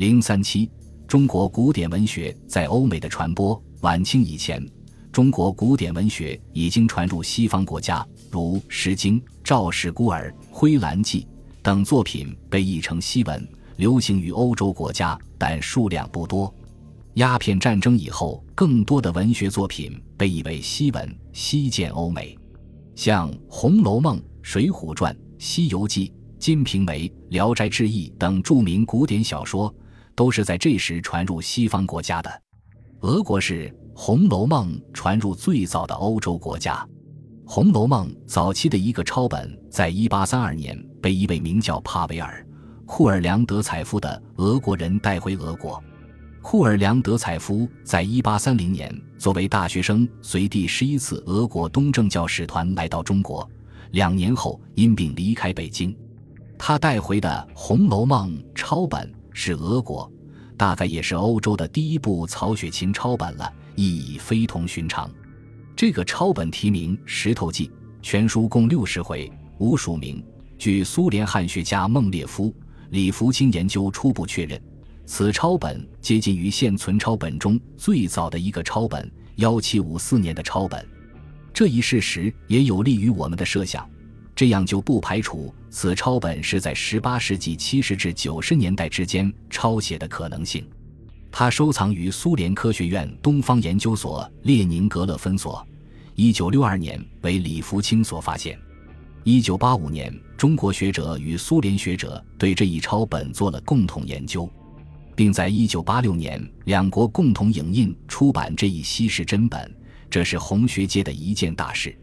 零三七，中国古典文学在欧美的传播。晚清以前，中国古典文学已经传入西方国家，如《诗经》《赵氏孤儿》《灰蓝记》等作品被译成西文，流行于欧洲国家，但数量不多。鸦片战争以后，更多的文学作品被译为西文，西见欧美。像《红楼梦》《水浒传》《西游记》《金瓶梅》《聊斋志异》等著名古典小说。都是在这时传入西方国家的。俄国是《红楼梦》传入最早的欧洲国家。《红楼梦》早期的一个抄本，在一八三二年被一位名叫帕维尔·库尔良德采夫的俄国人带回俄国。库尔良德采夫在一八三零年作为大学生，随第十一次俄国东正教使团来到中国，两年后因病离开北京。他带回的《红楼梦》抄本。是俄国，大概也是欧洲的第一部曹雪芹抄本了，意义非同寻常。这个抄本题名《石头记》，全书共六十回，无署名。据苏联汉学家孟列夫、李福清研究初步确认，此抄本接近于现存抄本中最早的一个抄本——幺七五四年的抄本。这一事实也有利于我们的设想。这样就不排除此抄本是在18世纪70至90年代之间抄写的可能性。它收藏于苏联科学院东方研究所列宁格勒分所，1962年为李福清所发现。1985年，中国学者与苏联学者对这一抄本做了共同研究，并在1986年两国共同影印出版这一稀世珍本，这是红学界的一件大事。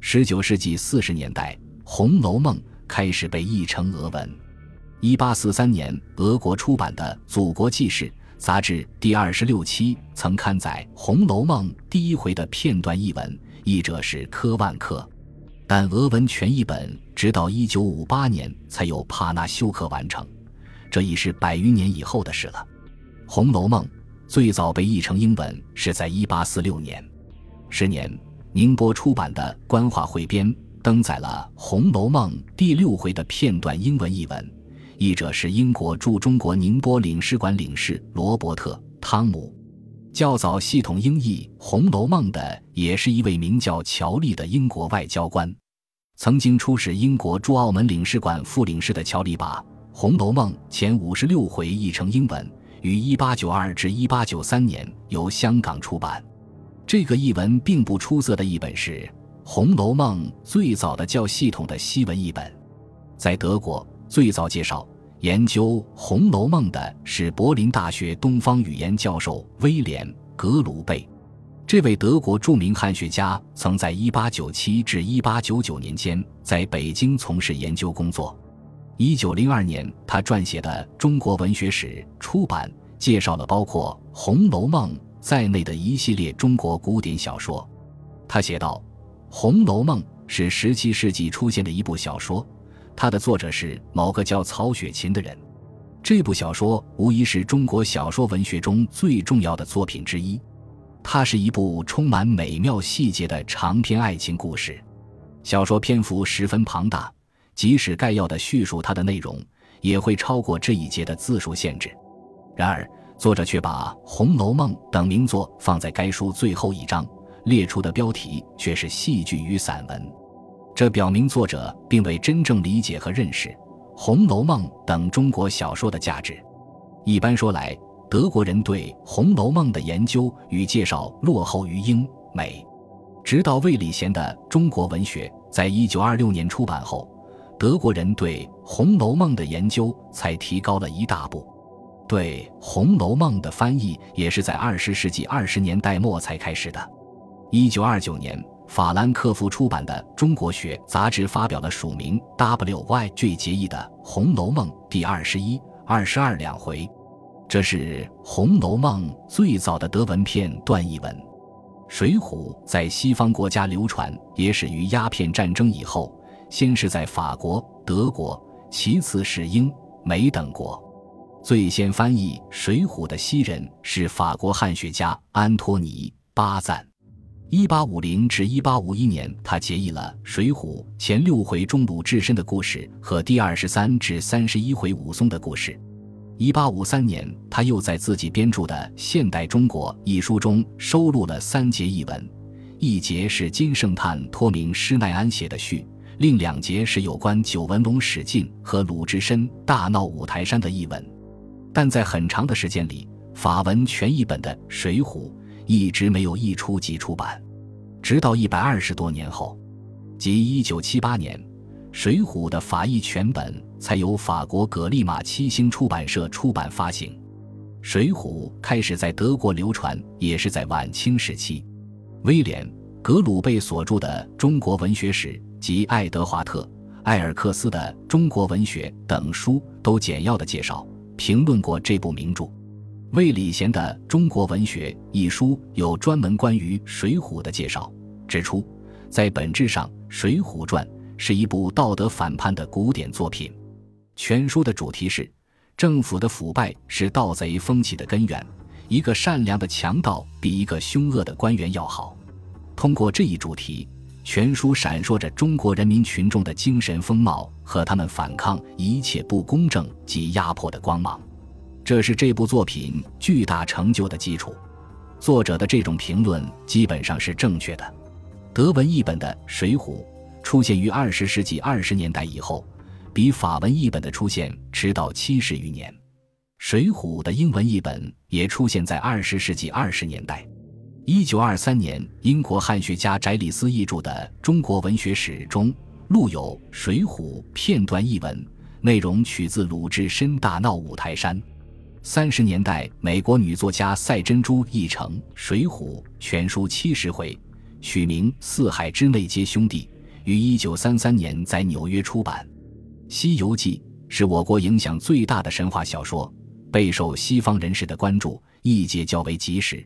19世纪40年代。《红楼梦》开始被译成俄文。一八四三年，俄国出版的《祖国纪事》杂志第二十六期曾刊载《红楼梦》第一回的片段译文，译者是科万克。但俄文全译本直到一九五八年才由帕纳修克完成，这已是百余年以后的事了。《红楼梦》最早被译成英文是在一八四六年，时年宁波出版的《官话汇编》。登载了《红楼梦》第六回的片段英文译文，译者是英国驻中国宁波领事馆领事罗伯特·汤姆。较早系统英译《红楼梦》的也是一位名叫乔利的英国外交官，曾经出使英国驻澳门领事馆副领事的乔利把《红楼梦》前五十六回译成英文，于一八九二至一八九三年由香港出版。这个译文并不出色的译本是。《红楼梦》最早的较系统的西文译本，在德国最早介绍研究《红楼梦》的是柏林大学东方语言教授威廉·格鲁贝。这位德国著名汉学家曾在1897至1899年间在北京从事研究工作。1902年，他撰写的《中国文学史》出版，介绍了包括《红楼梦》在内的一系列中国古典小说。他写道。《红楼梦》是十七世纪出现的一部小说，它的作者是某个叫曹雪芹的人。这部小说无疑是中国小说文学中最重要的作品之一。它是一部充满美妙细节的长篇爱情故事。小说篇幅十分庞大，即使概要的叙述它的内容，也会超过这一节的字数限制。然而，作者却把《红楼梦》等名作放在该书最后一章。列出的标题却是戏剧与散文，这表明作者并未真正理解和认识《红楼梦》等中国小说的价值。一般说来，德国人对《红楼梦》的研究与介绍落后于英美。直到魏礼贤的《中国文学》在一九二六年出版后，德国人对《红楼梦》的研究才提高了一大步。对《红楼梦》的翻译也是在二十世纪二十年代末才开始的。一九二九年，法兰克福出版的《中国学》杂志发表了署名 W.Y. 最结义的《红楼梦》第二十一、二十二两回，这是《红楼梦》最早的德文片段译文。《水浒》在西方国家流传也始于鸦片战争以后，先是在法国、德国，其次是英美等国。最先翻译《水浒》的西人是法国汉学家安托尼·巴赞。一八五零至一八五一年，他结义了《水浒》前六回中鲁智深的故事和第二十三至三十一回武松的故事。一八五三年，他又在自己编著的《现代中国》一书中收录了三节译文，一节是金圣叹托名施耐庵写的序，另两节是有关九纹龙史进和鲁智深大闹五台山的译文。但在很长的时间里，法文全译本的《水浒》一直没有一出即出版，直到一百二十多年后，即一九七八年。《水浒》的法译全本才由法国葛利马七星出版社出版发行，《水浒》开始在德国流传，也是在晚清时期。威廉·格鲁贝所著的《中国文学史》及爱德华特·埃尔克斯的《中国文学》等书都简要的介绍、评论过这部名著。魏礼贤的《中国文学》一书有专门关于《水浒》的介绍，指出，在本质上，《水浒传》。是一部道德反叛的古典作品。全书的主题是：政府的腐败是盗贼风气的根源。一个善良的强盗比一个凶恶的官员要好。通过这一主题，全书闪烁着中国人民群众的精神风貌和他们反抗一切不公正及压迫的光芒。这是这部作品巨大成就的基础。作者的这种评论基本上是正确的。德文译本的《水浒》。出现于二十世纪二十年代以后，比法文译本的出现迟到七十余年。《水浒》的英文译本也出现在二十世纪二十年代。一九二三年，英国汉学家翟里斯译著的《中国文学史》中录有《水浒》片段译文，内容取自鲁智深大闹五台山。三十年代，美国女作家赛珍珠译成《水浒》全书七十回，取名《四海之内皆兄弟》。于一九三三年在纽约出版，《西游记》是我国影响最大的神话小说，备受西方人士的关注，译介较为及时。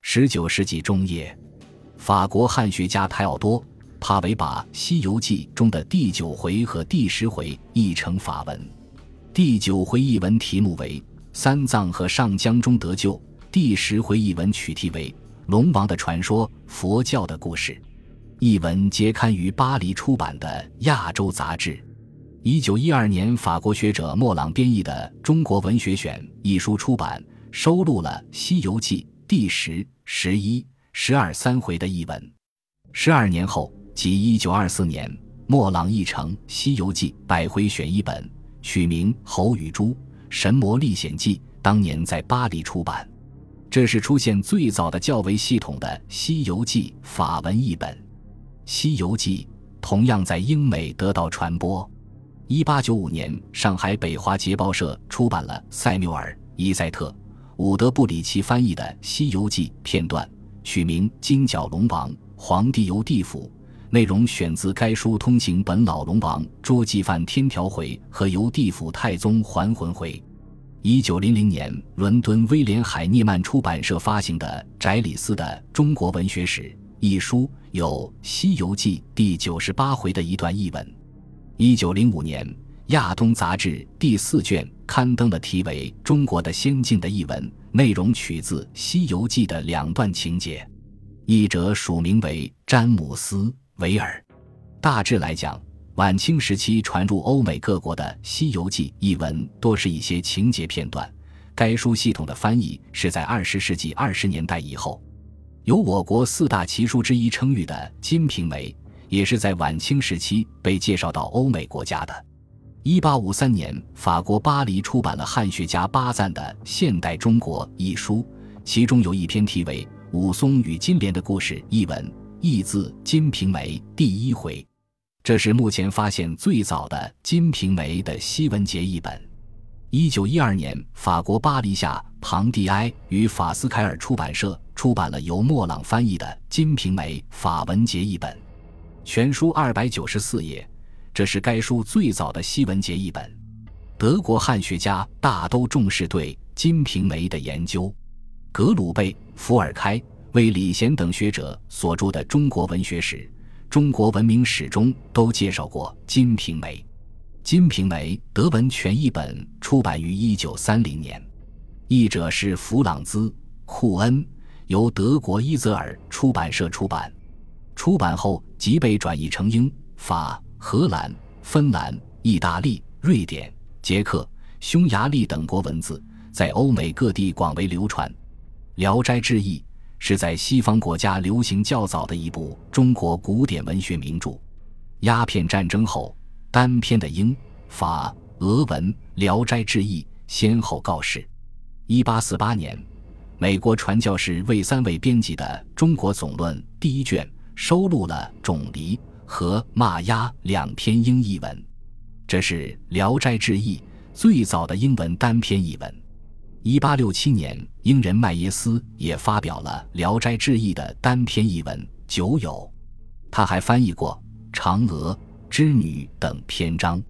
十九世纪中叶，法国汉学家泰奥多·帕维把《西游记》中的第九回和第十回译成法文。第九回译文题目为《三藏和上江中得救》，第十回译文取题为《龙王的传说》，佛教的故事。译文皆刊于巴黎出版的《亚洲杂志》。一九一二年，法国学者莫朗编译的《中国文学选》一书出版，收录了《西游记》第十、十一、十二三回的译文。十二年后，即一九二四年，莫朗译成《西游记百回选》一本，取名《侯与猪神魔历险记》，当年在巴黎出版。这是出现最早的较为系统的《西游记》法文译本。《西游记》同样在英美得到传播。一八九五年，上海北华捷报社出版了塞缪尔·伊塞特·伍德布里奇翻译的《西游记》片段，取名《金角龙王皇帝游地府》，内容选自该书通行本老龙王捉妓犯天条回和由地府太宗还魂回。一九零零年，伦敦威廉·海涅曼出版社发行的翟里斯的《中国文学史》。一书有《西游记》第九十八回的一段译文。一九零五年，《亚东》杂志第四卷刊登了题为《中国的仙境》的译文，内容取自《西游记》的两段情节。译者署名为詹姆斯·维尔。大致来讲，晚清时期传入欧美各国的《西游记》译文多是一些情节片段。该书系统的翻译是在二十世纪二十年代以后。有我国四大奇书之一称誉的《金瓶梅》，也是在晚清时期被介绍到欧美国家的。一八五三年，法国巴黎出版了汉学家巴赞的《现代中国》一书，其中有一篇题为《武松与金莲的故事》一文，译自《金瓶梅》第一回。这是目前发现最早的《金瓶梅》的西文节译本。一九一二年，法国巴黎下庞蒂埃与法斯凯尔出版社。出版了由莫朗翻译的《金瓶梅》法文节译本，全书二百九十四页，这是该书最早的西文节译本。德国汉学家大都重视对《金瓶梅》的研究，格鲁贝、伏尔开、为李贤等学者所著的《中国文学史》《中国文明史》中都介绍过《金瓶梅》。《金瓶梅》德文全译本出版于一九三零年，译者是弗朗兹·库恩。由德国伊泽尔出版社出版，出版后即被转译成英、法、荷兰、芬兰、意大利、瑞典、捷克、匈牙利等国文字，在欧美各地广为流传。《聊斋志异》是在西方国家流行较早的一部中国古典文学名著。鸦片战争后，单篇的英、法、俄文《聊斋志异》先后告示。一八四八年，美国传教士魏三位编辑的《中国总论》第一卷收录了《种梨》和《骂鸦》两篇英译文，这是《聊斋志异》最早的英文单篇译文。一八六七年，英人麦耶斯也发表了《聊斋志异》的单篇译文《九友》，他还翻译过《嫦娥》《织女》等篇章。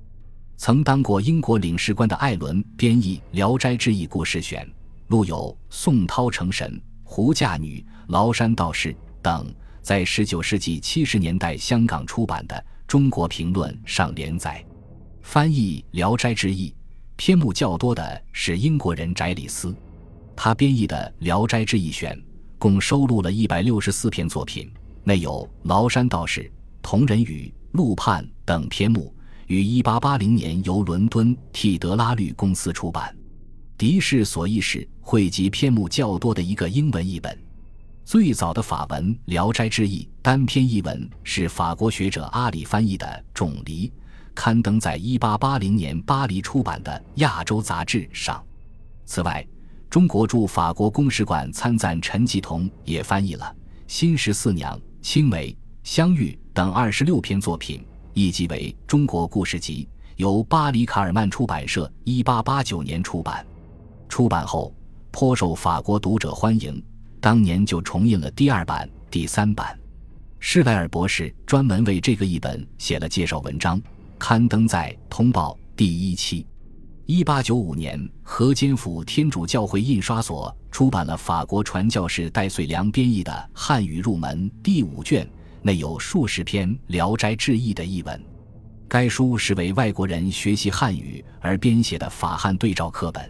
曾当过英国领事官的艾伦编译《聊斋志异故事选》，录有《宋涛成神》《胡嫁女》《崂山道士》等，在十九世纪七十年代香港出版的《中国评论》上连载。翻译《聊斋志异》。篇目较多的是英国人翟里斯，他编译的《聊斋志异选》共收录了一百六十四篇作品，内有《崂山道士》《同人语》《陆判》等篇目，于一八八零年由伦敦替德拉律公司出版。狄氏所译是汇集篇目较多的一个英文译本。最早的法文《聊斋志异》单篇译文是法国学者阿里翻译的《种梨》。刊登在1880年巴黎出版的《亚洲杂志》上。此外，中国驻法国公使馆参赞陈继同也翻译了《新十四娘》《青梅》《相遇》等二十六篇作品，译集为《中国故事集》，由巴黎卡尔曼出版社1889年出版。出版后颇受法国读者欢迎，当年就重印了第二版、第三版。施莱尔博士专门为这个译本写了介绍文章。刊登在《通报》第一期。一八九五年，河间府天主教会印刷所出版了法国传教士戴遂良编译的《汉语入门》第五卷，内有数十篇《聊斋志异》的译文。该书是为外国人学习汉语而编写的法汉对照课本，《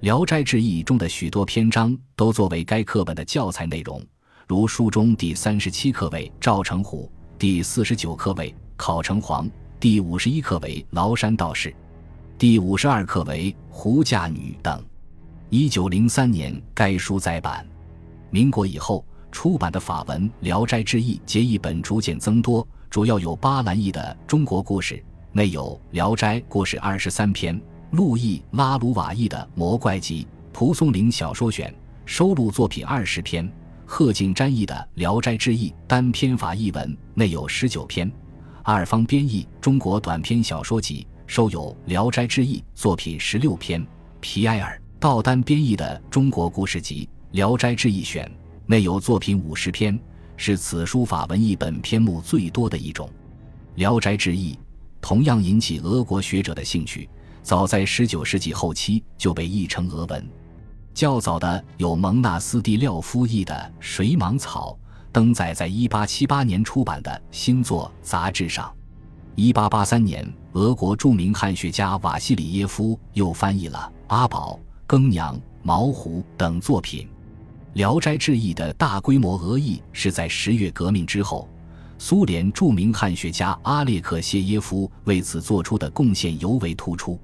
聊斋志异》中的许多篇章都作为该课本的教材内容，如书中第三十七课为赵成虎，第四十九课为考成皇。第五十一课为崂山道士，第五十二课为胡嫁女等。一九零三年，该书再版。民国以后出版的法文《聊斋志异》结译本逐渐增多，主要有巴兰译的《中国故事》，内有《聊斋故事》二十三篇；路易拉鲁瓦译的《魔怪集》；蒲松龄小说选收录作品二十篇；贺敬瞻译的《聊斋志异》单篇法译文，内有十九篇。阿尔方编译《中国短篇小说集》，收有《聊斋志异》作品十六篇；皮埃尔·道丹编译的《中国故事集》《聊斋志异选》，内有作品五十篇，是此书法文译本篇目最多的一种。《聊斋志异》同样引起俄国学者的兴趣，早在十九世纪后期就被译成俄文。较早的有蒙纳斯蒂廖夫译的《水蟒草》。登载在1878年出版的新作杂志上。1883年，俄国著名汉学家瓦西里耶夫又翻译了《阿宝》《耕娘》《毛狐》等作品。《聊斋志异》的大规模俄译是在十月革命之后，苏联著名汉学家阿列克谢耶夫为此做出的贡献尤为突出。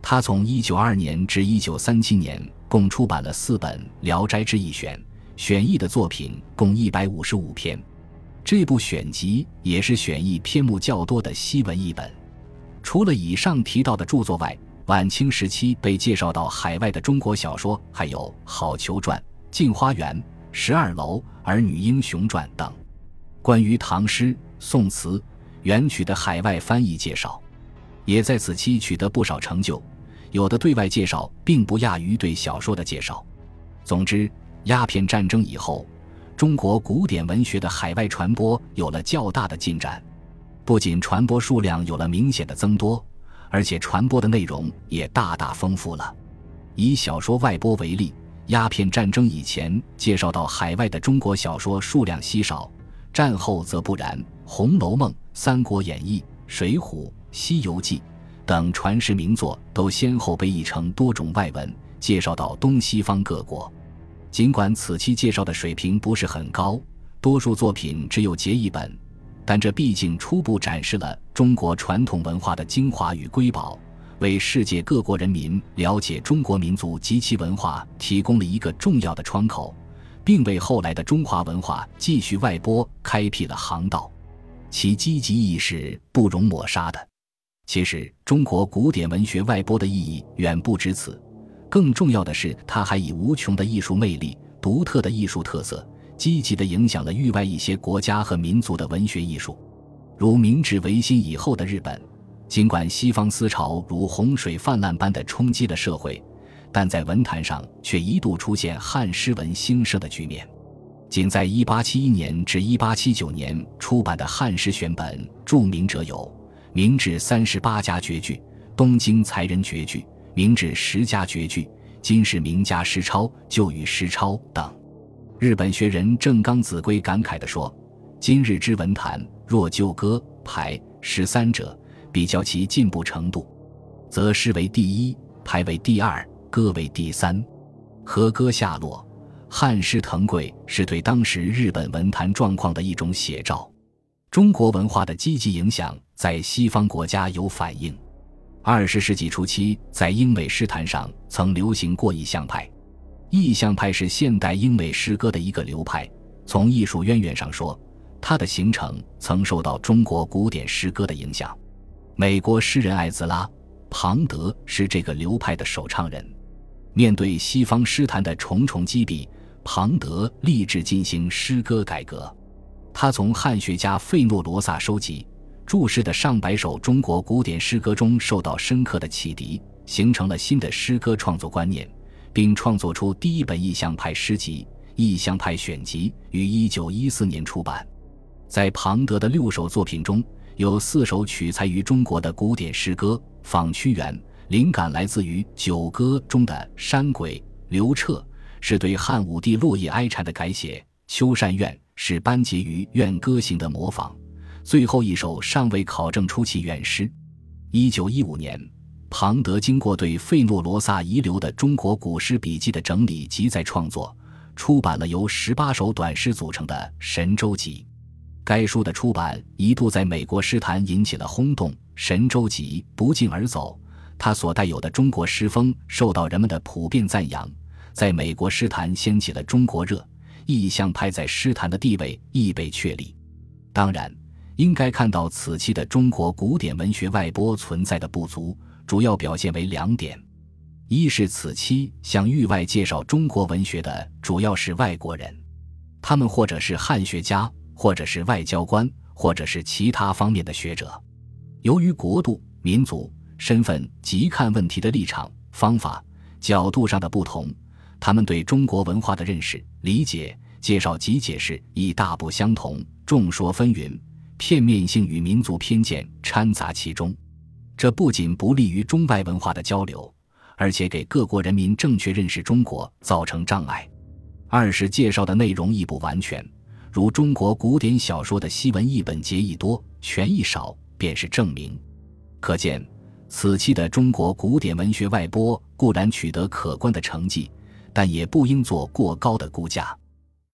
他从192年至1937年共出版了四本《聊斋志异选》。选译的作品共一百五十五篇，这部选集也是选译篇目较多的西文译本。除了以上提到的著作外，晚清时期被介绍到海外的中国小说还有《好逑传》《镜花缘》《十二楼》《儿女英雄传》等。关于唐诗、宋词、元曲的海外翻译介绍，也在此期取得不少成就，有的对外介绍并不亚于对小说的介绍。总之。鸦片战争以后，中国古典文学的海外传播有了较大的进展，不仅传播数量有了明显的增多，而且传播的内容也大大丰富了。以小说外播为例，鸦片战争以前介绍到海外的中国小说数量稀少，战后则不然，《红楼梦》《三国演义》《水浒》《西游记》等传世名作都先后被译成多种外文，介绍到东西方各国。尽管此期介绍的水平不是很高，多数作品只有结译本，但这毕竟初步展示了中国传统文化的精华与瑰宝，为世界各国人民了解中国民族及其文化提供了一个重要的窗口，并为后来的中华文化继续外播开辟了航道。其积极意义是不容抹杀的。其实，中国古典文学外播的意义远不止此，更重要的是，它还以无穷的艺术魅力、独特的艺术特色，积极地影响了域外一些国家和民族的文学艺术。如明治维新以后的日本，尽管西方思潮如洪水泛滥般的冲击了社会，但在文坛上却一度出现汉诗文兴盛的局面。仅在1871年至1879年出版的汉诗选本，著名者有明治三十八家绝句、东京才人绝句、明治十家绝句、金世名家诗抄、旧语诗抄等。日本学人正冈子规感慨地说：“今日之文坛，若就歌排诗三者，比较其进步程度，则诗为第一，排为第二，歌为第三。和歌下落。”汉诗腾贵是对当时日本文坛状况的一种写照，中国文化的积极影响在西方国家有反映。二十世纪初期，在英美诗坛上曾流行过意象派。意象派是现代英美诗歌的一个流派。从艺术渊源上说，它的形成曾受到中国古典诗歌的影响。美国诗人艾兹拉·庞德是这个流派的首唱人。面对西方诗坛的重重击毙。庞德立志进行诗歌改革，他从汉学家费诺罗萨收集注释的上百首中国古典诗歌中受到深刻的启迪，形成了新的诗歌创作观念，并创作出第一本意象派诗集《意象派选集》，于1914年出版。在庞德的六首作品中，有四首取材于中国的古典诗歌，《访屈原》灵感来自于《九歌》中的山鬼刘彻。是对汉武帝落叶哀蝉的改写，《秋山怨》是班婕妤《怨歌行》的模仿，最后一首尚未考证出其原诗。一九一五年，庞德经过对费诺罗萨遗留的中国古诗笔记的整理及再创作，出版了由十八首短诗组成的《神州集》。该书的出版一度在美国诗坛引起了轰动，《神州集》不胫而走，它所带有的中国诗风受到人们的普遍赞扬。在美国诗坛掀起了中国热，意象派在诗坛的地位亦被确立。当然，应该看到此期的中国古典文学外播存在的不足，主要表现为两点：一是此期向域外介绍中国文学的主要是外国人，他们或者是汉学家，或者是外交官，或者是其他方面的学者。由于国度、民族、身份及看问题的立场、方法、角度上的不同。他们对中国文化的认识、理解、介绍及解释亦大不相同，众说纷纭，片面性与民族偏见掺杂其中，这不仅不利于中外文化的交流，而且给各国人民正确认识中国造成障碍。二是介绍的内容亦不完全，如中国古典小说的西文译本节义多，全译少，便是证明。可见，此期的中国古典文学外播固然取得可观的成绩。但也不应做过高的估价。